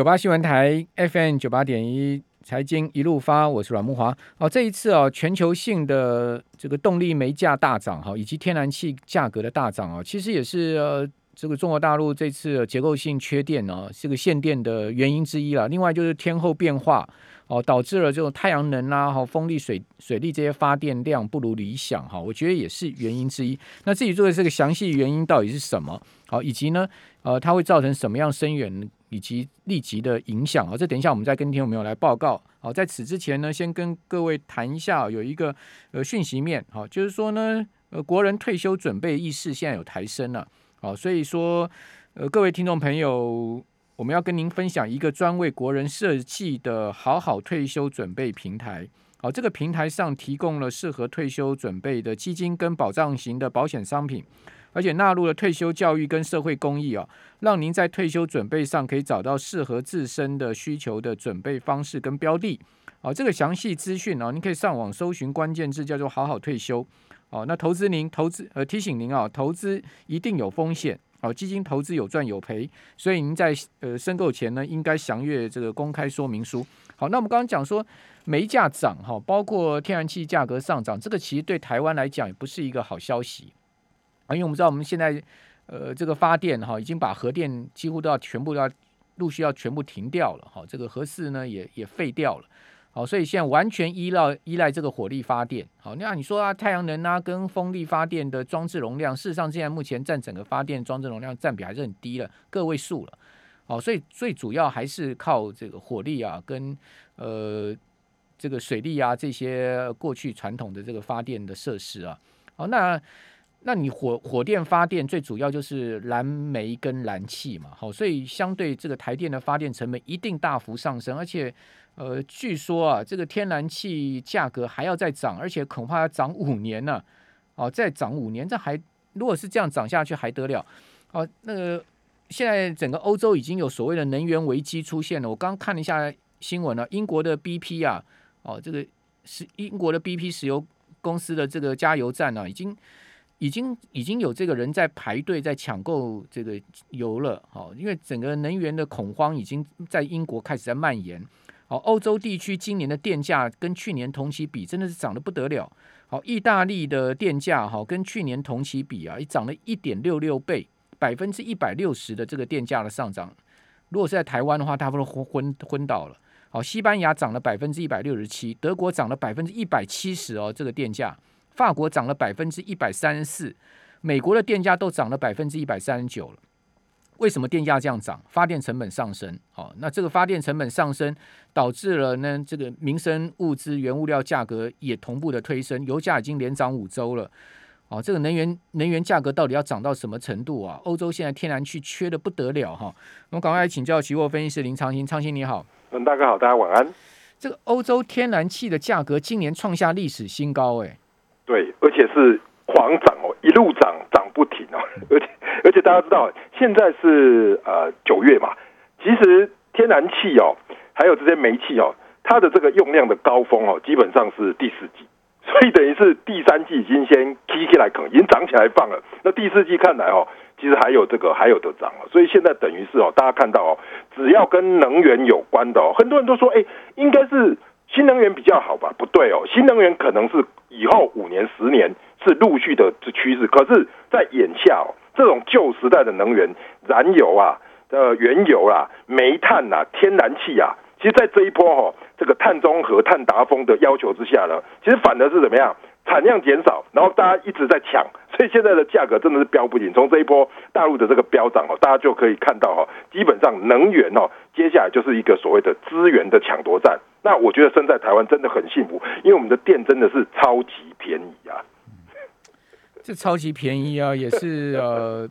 九八新闻台 FM 九八点一财经一路发，我是阮木华。哦，这一次啊，全球性的这个动力煤价大涨哈，以及天然气价格的大涨啊，其实也是呃这个中国大陆这次结构性缺电呢，这个限电的原因之一了。另外就是天候变化哦，导致了这种太阳能啊、哈风力、水水力这些发电量不如理想哈，我觉得也是原因之一。那自己做的这个详细原因到底是什么？好，以及呢，呃，它会造成什么样深远？以及立即的影响啊，这等一下我们再跟听众朋友来报告。好，在此之前呢，先跟各位谈一下，有一个呃讯息面，好，就是说呢，呃，国人退休准备意识现在有抬升了，好，所以说呃，各位听众朋友，我们要跟您分享一个专为国人设计的好好退休准备平台。好，这个平台上提供了适合退休准备的基金跟保障型的保险商品。而且纳入了退休教育跟社会公益啊，让您在退休准备上可以找到适合自身的需求的准备方式跟标的。好，这个详细资讯啊，您可以上网搜寻关键字叫做“好好退休”。哦，那投资您投资呃提醒您啊，投资一定有风险。好，基金投资有赚有赔，所以您在呃申购前呢，应该详阅这个公开说明书。好，那我们刚刚讲说煤价涨哈，包括天然气价格上涨，这个其实对台湾来讲也不是一个好消息。因为我们知道，我们现在呃，这个发电哈，已经把核电几乎都要全部都要陆续要全部停掉了哈。这个核四呢，也也废掉了。好，所以现在完全依赖依赖这个火力发电。好，那你说啊，太阳能啊，跟风力发电的装置容量，事实上现在目前占整个发电装置容量占比还是很低了，个位数了。好，所以最主要还是靠这个火力啊，跟呃这个水力啊这些过去传统的这个发电的设施啊。好，那。那你火火电发电最主要就是燃煤跟燃气嘛，好，所以相对这个台电的发电成本一定大幅上升，而且，呃，据说啊，这个天然气价格还要再涨，而且恐怕要涨五年呢，哦，再涨五年，这还如果是这样涨下去还得了？哦，那个现在整个欧洲已经有所谓的能源危机出现了，我刚看了一下新闻呢，英国的 BP 啊，哦，这个是英国的 BP 石油公司的这个加油站呢，已经。已经已经有这个人在排队在抢购这个油了，好，因为整个能源的恐慌已经在英国开始在蔓延，好，欧洲地区今年的电价跟去年同期比真的是涨得不得了，好，意大利的电价哈跟去年同期比啊，也涨了一点六六倍，百分之一百六十的这个电价的上涨，如果是在台湾的话，他们昏昏昏倒了，好，西班牙涨了百分之一百六十七，德国涨了百分之一百七十哦，这个电价。法国涨了百分之一百三十四，美国的电价都涨了百分之一百三十九了。为什么电价这样涨？发电成本上升。好，那这个发电成本上升，导致了呢这个民生物资、原物料价格也同步的推升。油价已经连涨五周了。哦，这个能源能源价格到底要涨到什么程度啊？欧洲现在天然气缺的不得了哈。我们赶快来请教期货分析师林昌兴，昌兴你好。嗯，大哥好，大家晚安。这个欧洲天然气的价格今年创下历史新高，哎。对，而且是狂涨哦，一路涨涨不停哦，而且而且大家知道，现在是呃九月嘛，其实天然气哦，还有这些煤气哦，它的这个用量的高峰哦，基本上是第四季，所以等于是第三季已经先 K 起来，可能已经涨起来放了。那第四季看来哦，其实还有这个还有的涨哦，所以现在等于是哦，大家看到哦，只要跟能源有关的哦，很多人都说，哎，应该是。新能源比较好吧？不对哦，新能源可能是以后五年、十年是陆续的这趋势。可是，在眼下哦，这种旧时代的能源，燃油啊、呃原油啊、煤炭啊、天然气啊，其实，在这一波哈，这个碳中和、碳达峰的要求之下呢，其实反而是怎么样？产量减少，然后大家一直在抢，所以现在的价格真的是飙不停。从这一波大陆的这个飙涨哦，大家就可以看到哈，基本上能源哦，接下来就是一个所谓的资源的抢夺战。那我觉得生在台湾真的很幸福，因为我们的电真的是超级便宜啊。这超级便宜啊，也是呃，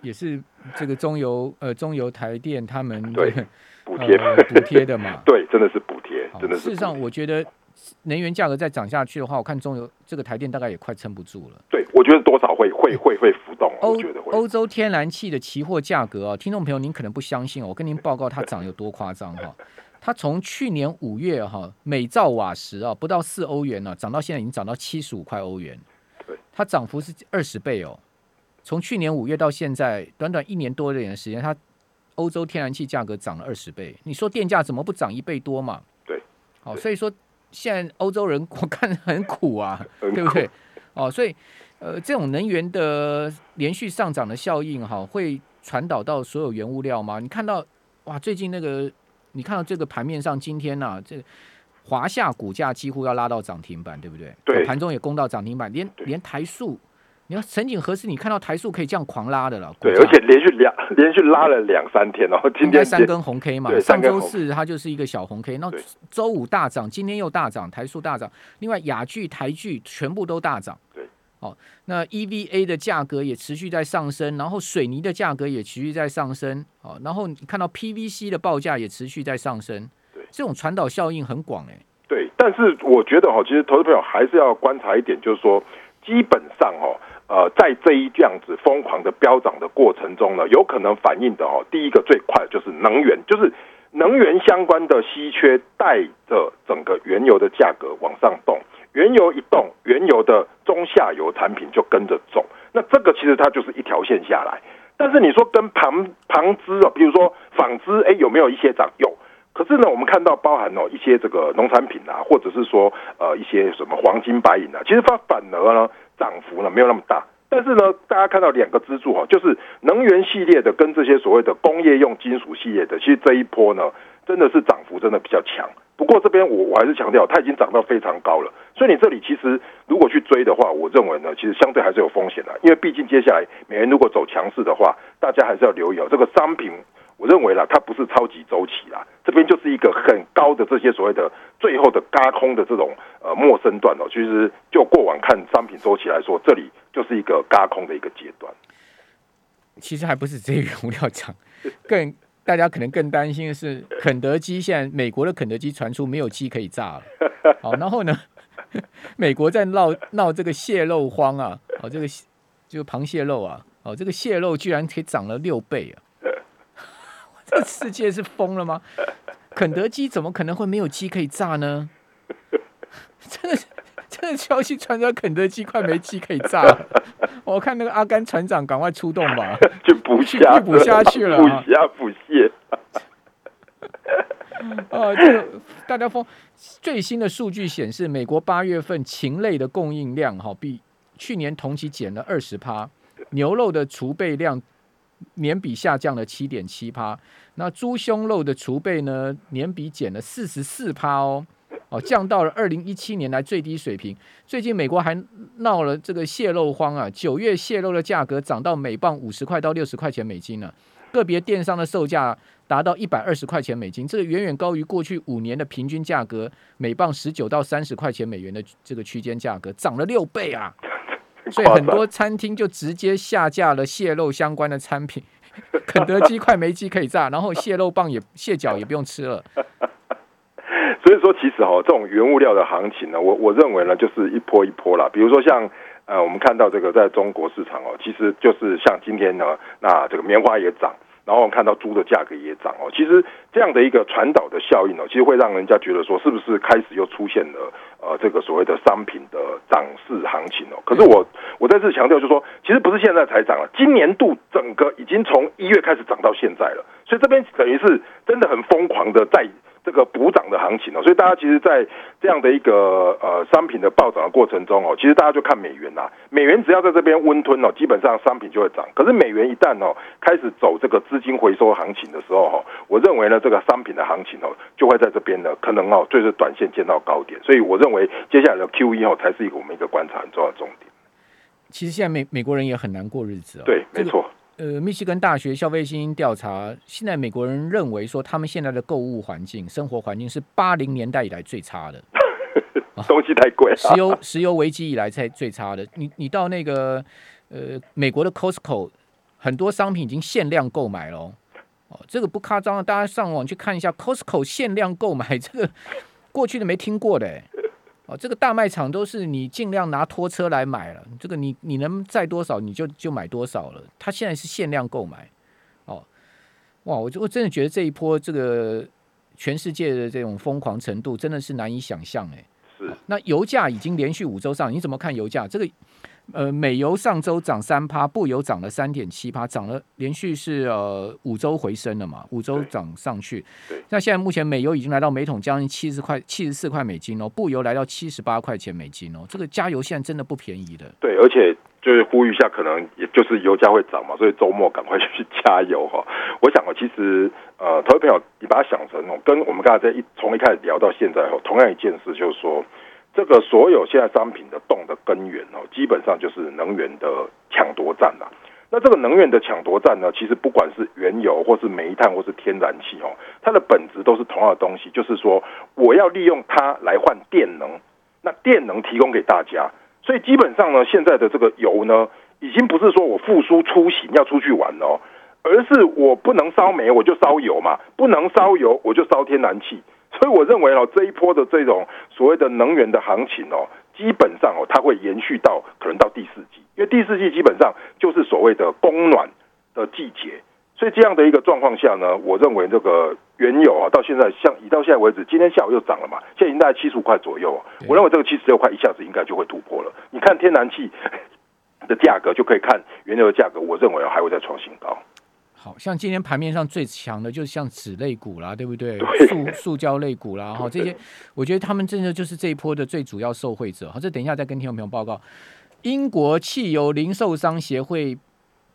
也是这个中油呃中油台电他们对补贴补贴的嘛。对，真的是补贴，真的是。事实上，我觉得。能源价格再涨下去的话，我看中油这个台电大概也快撑不住了。对，我觉得多少会会会会浮动。欧欧洲天然气的期货价格啊，听众朋友您可能不相信，我跟您报告它涨有多夸张哈。它从去年五月哈每兆瓦时啊不到四欧元呢，涨到现在已经涨到七十五块欧元。对，它涨幅是二十倍哦。从去年五月到现在，短短一年多一点的时间，它欧洲天然气价格涨了二十倍，你说电价怎么不涨一倍多嘛？对，好，所以说现在欧洲人我看很苦啊，很对不对？哦，所以呃，这种能源的连续上涨的效应哈，会传导到所有原物料吗？你看到哇，最近那个你看到这个盘面上，今天呢、这个华夏股价几乎要拉到涨停板，对不对？对盘中也攻到涨停板，连对连台塑，你要神景何时你看到台塑可以这样狂拉的了？对，而且连续两连续拉了两三天哦，今天三根红 K 嘛，上周四它就是一个小红 K，那对周五大涨，今天又大涨，台塑大涨，另外雅聚、台聚全部都大涨。对，哦，那 EVA 的价格也持续在上升，然后水泥的价格也持续在上升，哦，然后你看到 PVC 的报价也持续在上升，对，这种传导效应很广哎、对，但是我觉得哈，其实投资朋友还是要观察一点，就是说，基本上哈，呃，在这一这样子疯狂的飙涨的过程中呢，有可能反映的哈，第一个最快就是能源，就是能源相关的稀缺带着整个原油的价格往上动，原油一动，原油的中下游产品就跟着走，那这个其实它就是一条线下来。但是你说跟旁旁支哦，比如说纺织，哎，有没有一些涨？有。可是呢，我们看到包含哦一些这个农产品啊，或者是说呃一些什么黄金白银啊，其实它反而呢涨幅呢没有那么大。但是呢，大家看到两个支柱哈，就是能源系列的跟这些所谓的工业用金属系列的，其实这一波呢真的是涨幅真的比较强。不过这边我我还是强调，它已经涨到非常高了，所以你这里其实如果去追的话，我认为呢，其实相对还是有风险的，因为毕竟接下来美元如果走强势的话，大家还是要留意哦，这个商品我认为啦，它不是超级周期啦，这边就是一个很高的这些所谓的最后的嘎空的这种呃陌生段哦。其实就过往看商品周期来说，这里就是一个嘎空的一个阶段。其实还不是这些原物料涨，更大家可能更担心的是，肯德基现在美国的肯德基传出没有鸡可以炸了，好，然后呢，美国在闹闹这个蟹肉荒啊，哦，这个这个螃蟹肉啊，哦，这个蟹肉居然可以涨了六倍啊！这个世界是疯了吗？肯德基怎么可能会没有鸡可以炸呢？真的是，真的消息传出来，肯德基快没鸡可以炸了。我看那个阿甘船长赶快出动吧。去捕虾，去捕虾去了捕啊虾捕蟹。呃，这个大家风最新的数据显示，美国八月份禽类的供应量哈比去年同期减了二十趴，牛肉的储备量年比下降了七点七趴，那猪胸肉的储备呢年比减了四十四趴哦。哦，降到了二零一七年来最低水平。最近美国还闹了这个蟹肉荒啊，九月蟹肉的价格涨到每磅五十块到六十块钱美金了、个别电商的售价达到一百二十块钱美金，这个远远高于过去五年的平均价格每磅十九到三十块钱美元的这个区间价格，涨了六倍啊！所以很多餐厅就直接下架了蟹肉相关的产品，肯德基快没鸡可以炸，然后蟹肉棒也蟹脚也不用吃了。说，其实哈、这种原物料的行情呢，我我认为呢，就是一波一波啦。比如说像呃，我们看到这个在中国市场哦，其实就是像今天呢，那这个棉花也涨，然后我们看到猪的价格也涨哦。其实这样的一个传导的效应哦，其实会让人家觉得说，是不是开始又出现了呃这个所谓的商品的涨势行情哦？可是我我再次强调，就是说，其实不是现在才涨了，今年度整个已经从一月开始涨到现在了，所以这边等于是真的很疯狂的在。这个补涨的行情哦，所以大家其实，在这样的一个呃商品的暴涨的过程中哦，其实大家就看美元啦、美元只要在这边温吞哦，基本上商品就会涨。可是美元一旦哦开始走这个资金回收行情的时候哈，我认为呢，这个商品的行情哦就会在这边呢，可能哦就是短线见到高点。所以我认为接下来的 Q E 哦才是一个我们一个观察很重要的重点。其实现在美美国人也很难过日子哦。对，这个没错。呃，密西根大学消费信心调查，现在美国人认为说，他们现在的购物环境、生活环境是八零年代以来最差的，东西太贵了。石油石油危机以来才最差的。你你到那个呃美国的 Costco，很多商品已经限量购买了哦。哦，这个不夸张啊，大家上网去看一下 Costco 限量购买，这个过去的没听过的欸哦，这个大卖场都是你尽量拿拖车来买了，这个你你能载多少你就就买多少了。它现在是限量购买，哦，哇，我就我真的觉得这一波这个全世界的这种疯狂程度真的是难以想象哎。是那油价已经连续五周上，你怎么看油价？这个呃，美油上周涨三趴，布油涨了三点七趴，涨了连续是呃五周回升了嘛，五周涨上去。对，那现在目前美油已经来到每桶将近七十块、七十四块美金哦，布油来到七十八块钱美金哦，这个加油现在真的不便宜的。对，而且就是呼吁一下，可能也就是油价会涨嘛，所以周末赶快 去加油哈。我想哦，其实呃，投资朋友你把它想成哦，跟我们刚才在一从一开始聊到现在哦，同样一件事就是说。这个所有现在商品的动的根源哦，基本上就是能源的抢夺战呐。那这个能源的抢夺战呢，其实不管是原油或是煤炭或是天然气哦，它的本质都是同样的东西，就是说我要利用它来换电能，那电能提供给大家。所以基本上呢，现在的这个油呢，已经不是说我复苏出行要出去玩哦，而是我不能烧煤我就烧油嘛，不能烧油我就烧天然气。所以我认为哦，这一波的这种所谓的能源的行情哦，基本上哦，它会延续到可能到第四季，因为第四季基本上就是所谓的供暖的季节。所以这样的一个状况下呢，我认为这个原油啊，到现在像以到现在为止，今天下午又涨了嘛，现在已经大概七十五块左右。我认为这个七十六块一下子应该就会突破了。你看天然气的价格，就可以看原油的价格，我认为还会再创新高。好像今天盘面上最强的，就是像纸类股啦，对不对？塑塑胶类股啦，哈，这些我觉得他们真的就是这一波的最主要受惠者。好，这等一下再跟听众朋友报告。英国汽油零售商协会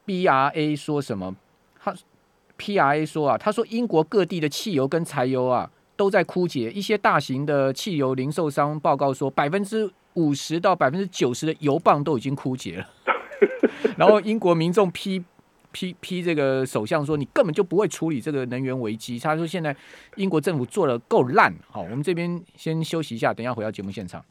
BRA 说什么？他 PRA 说啊，他说英国各地的汽油跟柴油啊都在枯竭，一些大型的汽油零售商报告说，百分之五十到百分之九十的油棒都已经枯竭了。然后英国民众批。批批这个首相说你根本就不会处理这个能源危机。他说现在英国政府做的够烂。好，我们这边先休息一下，等下回到节目现场。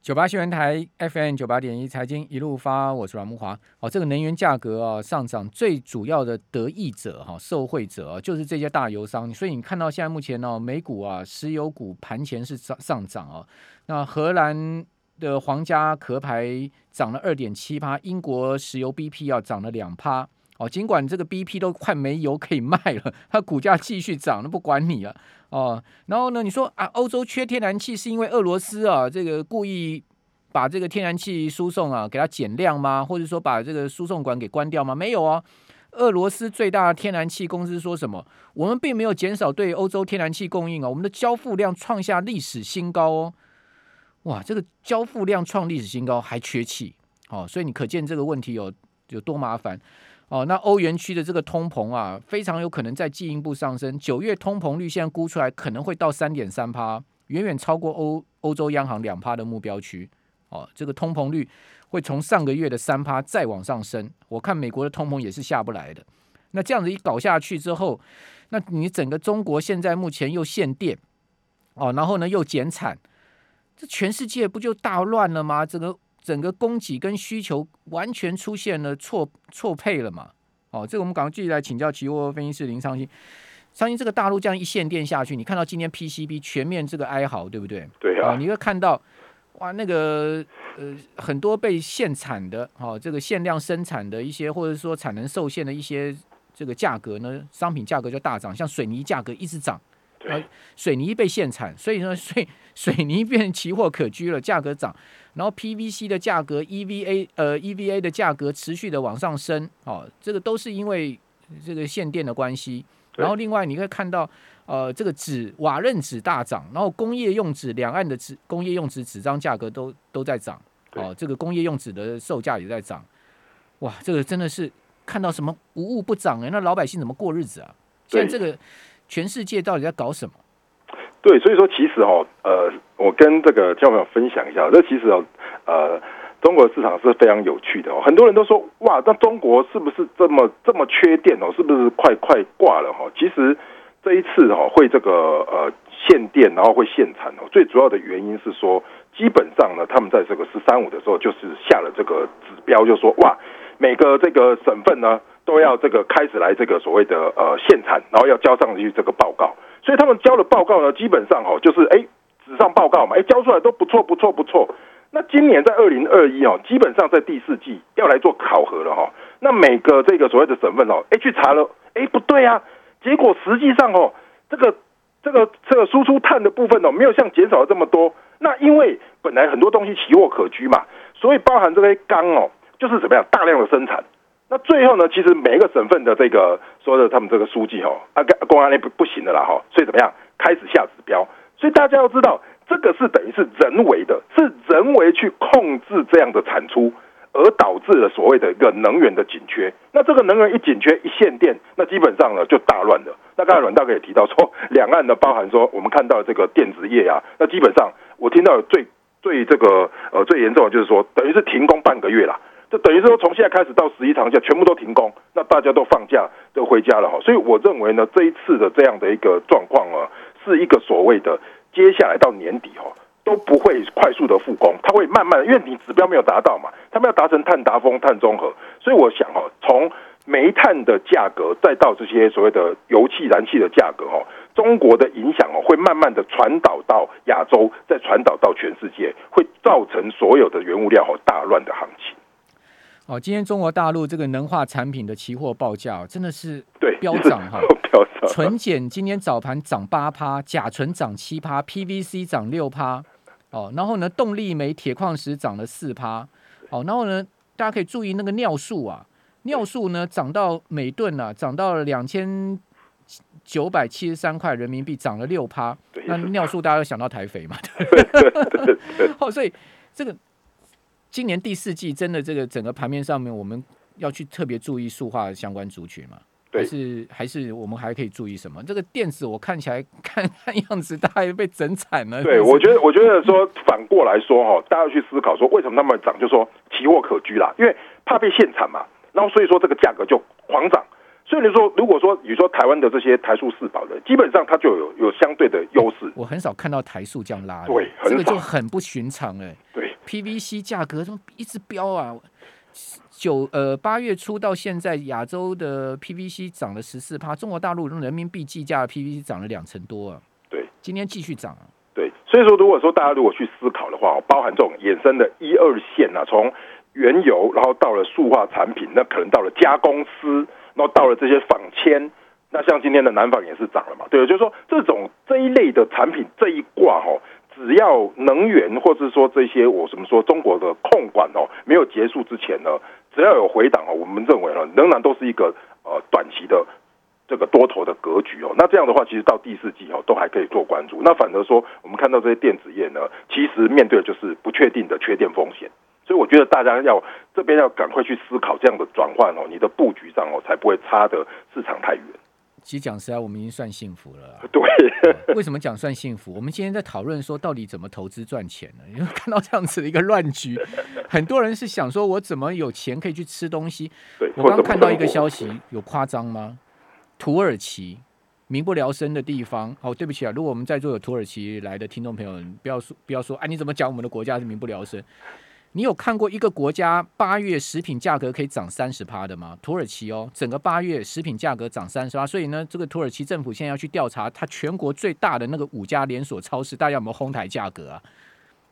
九八新闻台 FM 九八点一财经一路发，我是阮木华。哦，这个能源价格啊上涨，最主要的得益者哈，受惠者啊，就是这些大油商。所以你看到现在目前呢，美股啊，石油股盘前是上上涨啊。那荷兰。的皇家壳牌涨了二点七趴，英国石油 BP 要涨了两趴哦。尽管这个 BP 都快没油可以卖了，它股价继续涨，那不管你了哦。然后呢，你说啊，欧洲缺天然气是因为俄罗斯啊这个故意把这个天然气输送啊给它减量吗？或者说把这个输送管给关掉吗？没有啊。俄罗斯最大的天然气公司说什么？我们并没有减少对欧洲天然气供应啊，我们的交付量创下历史新高哦。哇，这个交付量创历史新高，还缺气哦，所以你可见这个问题有有多麻烦哦。那欧元区的这个通膨啊，非常有可能再进一步上升。九月通膨率现在估出来可能会到三点三趴，远远超过欧欧洲央行两趴的目标区哦。这个通膨率会从上个月的三趴再往上升。我看美国的通膨也是下不来的。那这样子一搞下去之后，那你整个中国现在目前又限电哦，然后呢又减产。这全世界不就大乱了吗？整个整个供给跟需求完全出现了错错配了嘛？哦，这个我们赶快继续来请教期货分析师林昌兴。相信这个大陆这样一限电下去，你看到今天 PCB 全面这个哀嚎，对不对？对啊，你会看到哇，那个呃很多被限产的，哦，这个限量生产的一些，或者说产能受限的一些这个价格呢，商品价格就大涨，像水泥价格一直涨。对，水泥被限产，所以说 水水泥变奇货可居了，价格涨。然后 PVC 的价格、EVA 呃 EVA 的价格持续的往上升，哦，这个都是因为这个限电的关系。然后另外你可以看到，呃，这个纸瓦楞纸大涨，然后工业用纸两岸的纸工业用纸纸张价格都都在涨，哦，这个工业用纸的售价也在涨。哇，这个真的是看到什么无物不涨哎，那老百姓怎么过日子啊？现在这个。全世界到底在搞什么？对，所以说其实哦，呃，我跟这个听众朋友分享一下，这其实哦，呃，中国市场是非常有趣的哦。很多人都说，哇，那中国是不是这么这么缺电哦？是不是快快挂了哈？其实这一次哈会这个呃限电，然后会限产哦。最主要的原因是说，基本上呢，他们在这个十三五的时候就是下了这个指标，就说哇，每个这个省份呢。都要这个开始来这个所谓的呃限产，然后要交上去这个报告，所以他们交的报告呢，基本上哦就是哎纸上报告嘛，哎交出来都不错不错不错。那今年在二零二一哦，基本上在第四季要来做考核了哈。那每个这个所谓的省份哦，哎去查了，哎不对啊，结果实际上哦，这个这个这个输出碳的部分哦，没有像减少了这么多。那因为本来很多东西奇货可居嘛。所以包含这些钢哦，就是怎么样大量的生产。那最后呢，其实每一个省份的这个说的他们这个书记哦，啊，公安那不不行的啦哈，所以怎么样开始下指标。所以大家要知道，这个是等于是人为的，是人为去控制这样的产出。而导致了所谓的一个能源的紧缺，那这个能源一紧缺一限电，那基本上呢就大乱了。那刚才阮大哥也提到说，两岸呢包含说我们看到这个电子业啊，那基本上我听到最最这个呃最严重的就是说，等于是停工半个月啦，就等于说从现在开始到十一长假全部都停工，那大家都放假都回家了哈。所以我认为呢，这一次的这样的一个状况啊，是一个所谓的接下来到年底哈。都不会快速的复工，它会慢慢，因为你指标没有达到嘛，他们要达成碳达峰、碳中和，所以我想哦，从煤炭的价格再到这些所谓的油气、燃气的价格哦，中国的影响哦，会慢慢的传导到亚洲，再传导到全世界，会造成所有的原物料哦大乱的行情。哦，今天中国大陆这个能化产品的期货报价真的是对飙涨哈，飙涨，纯碱今天早盘涨八趴，甲醇涨七趴，PVC 涨六趴。哦，然后呢，动力煤、铁矿石涨了四趴。哦，然后呢，大家可以注意那个尿素啊，尿素呢涨到每吨啊，涨到了两千九百七十三块人民币，涨了六趴。那尿素大家都想到台肥嘛？哦，所以这个今年第四季真的这个整个盘面上面，我们要去特别注意塑化相关族群嘛？还是还是我们还可以注意什么？这个电子我看起来看看样子，大概被整惨了。对，我觉得我觉得说反过来说哈，大家要去思考说为什么那么涨，就说奇货可居啦，因为怕被限产嘛，然后所以说这个价格就狂涨。所以你说如果说你说台湾的这些台塑四宝的，基本上它就有有相对的优势。我很少看到台塑这样拉，对，这个就很不寻常哎。对，PVC 价格怎么一直飙啊？九呃八月初到现在，亚洲的 PVC 涨了十四趴，中国大陆用人民币计价的 PVC 涨了两成多啊。对，今天继续涨。对，所以说如果说大家如果去思考的话，包含这种衍生的一二线啊，从原油，然后到了塑化产品，那可能到了加工司，然后到了这些纺纤，那像今天的南纺也是涨了嘛。对，就是说这种这一类的产品这一挂哈。只要能源或者说这些我怎么说中国的控管哦没有结束之前呢，只要有回档哦，我们认为呢仍然都是一个呃短期的这个多头的格局哦。那这样的话，其实到第四季哦都还可以做关注。那反而说，我们看到这些电子业呢，其实面对的就是不确定的缺电风险。所以我觉得大家要这边要赶快去思考这样的转换哦，你的布局上哦才不会差的市场太远。其实讲实在，我们已经算幸福了。对，为什么讲算幸福？我们今天在讨论说，到底怎么投资赚钱呢？因为看到这样子的一个乱局，很多人是想说，我怎么有钱可以去吃东西？我刚看到一个消息，有夸张吗？土耳其民不聊生的地方。哦，对不起啊，如果我们在座有土耳其来的听众朋友，不要说不要说，哎，你怎么讲我们的国家是民不聊生？你有看过一个国家八月食品价格可以涨三十趴的吗？土耳其哦，整个八月食品价格涨三十趴，所以呢，这个土耳其政府现在要去调查它全国最大的那个五家连锁超市，大家有没有哄抬价格啊？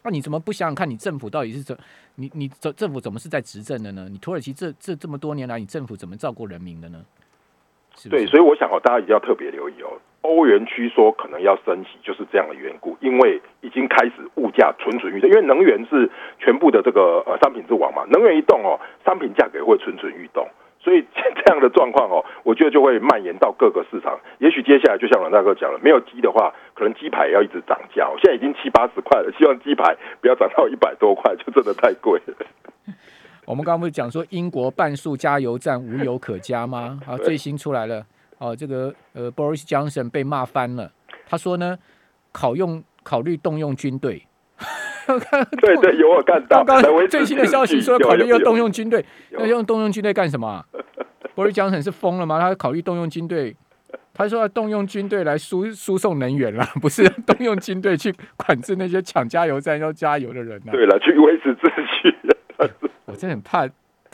那你怎么不想想看你政府到底是怎？你你政政府怎么是在执政的呢？你土耳其这这这么多年来，你政府怎么照顾人民的呢？对，所以我想哦，大家一定要特别留意哦。欧元区说可能要升息，就是这样的缘故，因为已经开始物价蠢蠢欲动，因为能源是全部的这个呃商品之王嘛，能源一动哦，商品价格也会蠢蠢欲动，所以这样的状况哦，我觉得就会蔓延到各个市场。也许接下来就像阮大哥讲了，没有鸡的话，可能鸡排要一直涨价，现在已经七八十块了，希望鸡排不要涨到一百多块，就真的太贵了。我们刚刚不是讲说英国半数加油站无油可加吗？好，最新出来了。哦，这个呃，Boris Johnson 被骂翻了。他说呢，考用考虑动用军队。对对，有我看到。刚刚最新的消息说，考虑要动用军队。要用动用军队干什么？Boris Johnson 是疯了吗？他考虑动用军队？他说要动用军队来输输送能源了，不是动用军队去管制那些抢加油站要加油的人呢？对了，去维持秩序。我真的很怕。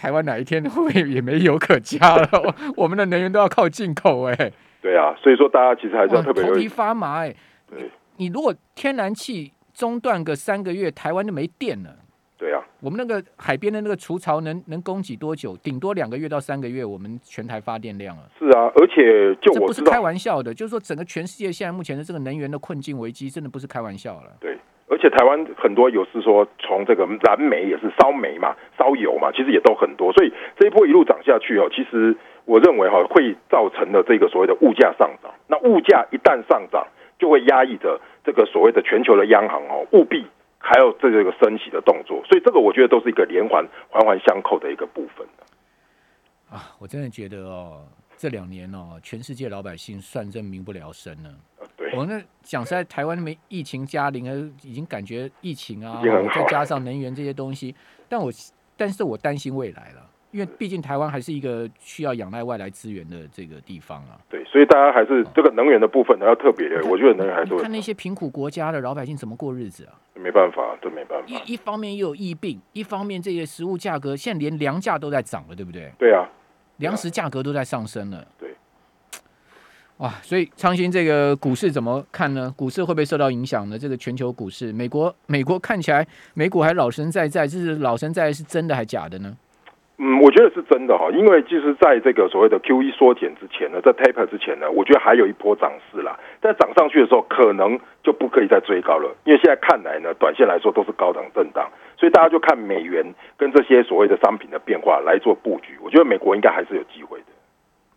台湾哪一天 会也没油可加了？我们的能源都要靠进口哎。对啊，所以说大家其实还是要特别头皮发麻哎。对，你如果天然气中断个三个月，台湾就没电了。对啊，我们那个海边的那个除槽能能供给多久？顶多两个月到三个月，我们全台发电量了。是啊，而且就这不是开玩笑的，就是说整个全世界现在目前的这个能源的困境危机，真的不是开玩笑了。对。而且台湾很多有是说从这个燃煤也是烧煤嘛、烧油嘛，其实也都很多，所以这一波一路涨下去哦，其实我认为哈会造成的这个所谓的物价上涨。那物价一旦上涨，就会压抑着这个所谓的全球的央行哦，务必还有这个升息的动作。所以这个我觉得都是一个连环环环相扣的一个部分。啊，我真的觉得哦，这两年哦，全世界老百姓算真民不聊生了。对，我那讲实在，台湾没疫情加零，呃，已经感觉疫情啊，再加上能源这些东西，但我但是我担心未来了，因为毕竟台湾还是一个需要仰赖外来资源的这个地方啊。对，所以大家还是这个能源的部分还，要特别，我觉得能源还是看那些贫苦国家的老百姓怎么过日子啊？没办法，这没办法。一一方面又有疫病，一方面这些食物价格现在连粮价都在涨了，对不对？对啊，粮食价格都在上升了。对。哇，所以昌兴这个股市怎么看呢？股市会不会受到影响呢？这个全球股市，美国美国看起来美股还老神在在，这是老神在在是真的还假的呢？嗯，我觉得是真的哈，因为就是在这个所谓的 Q E 缩减之前呢，在 taper 之前呢，我觉得还有一波涨势啦。在涨上去的时候，可能就不可以再追高了，因为现在看来呢，短线来说都是高档震荡，所以大家就看美元跟这些所谓的商品的变化来做布局。我觉得美国应该还是有机会的。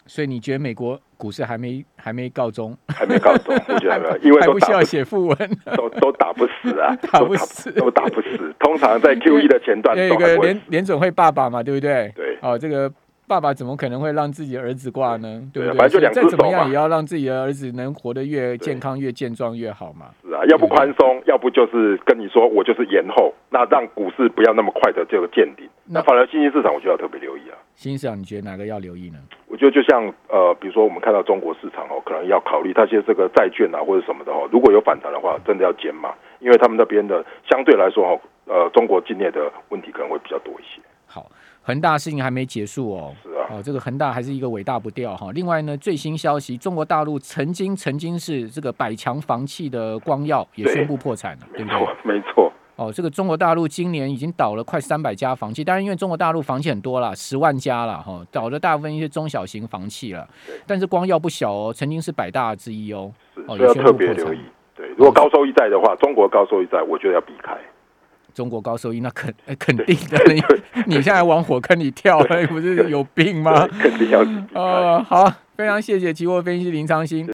所以你觉得美国股市还没还没告终？还没告终，我觉得还没有，因为还不需要写副文，都都打不死啊，打不死都打不死。通常在 Q E 的前段有一个联联总会爸爸嘛，对不对？对哦，这个爸爸怎么可能会让自己的儿子挂呢？对反正再怎么样也要让自己的儿子能活得越健康、越健壮越好嘛。是啊，要不宽松，要不就是跟你说我就是延后，那让股市不要那么快的这个见顶。那那反而新兴市场，我就要特别留意啊。新市场你觉得哪个要留意呢？我觉得就像呃，比如说我们看到中国市场哦，可能要考虑那些这个债券啊或者什么的哦，如果有反弹的话，真的要减码，因为他们那边的相对来说哦，呃，中国境内的问题可能会比较多一些。好，恒大事情还没结束哦。是啊，哦，这个恒大还是一个尾大不掉哈。另外呢，最新消息，中国大陆曾经曾经是这个百强房企的光耀也宣布破产了，对不对？没错，没错，哦，这个中国大陆今年已经倒了快三百家房企，当然因为中国大陆房企很多啦，十万家啦哈，倒的大部分一些中小型房企了，但是光耀不小哦，曾经是百大之一哦。是，哦要特别留意。对，如果高收益债的话，中国高收益债，我觉得要避开。中国高收益那肯呃肯定的，你你现在往火坑里跳，你不是有病吗？肯定要避开。呃，好，非常谢谢期货分析师林昌兴。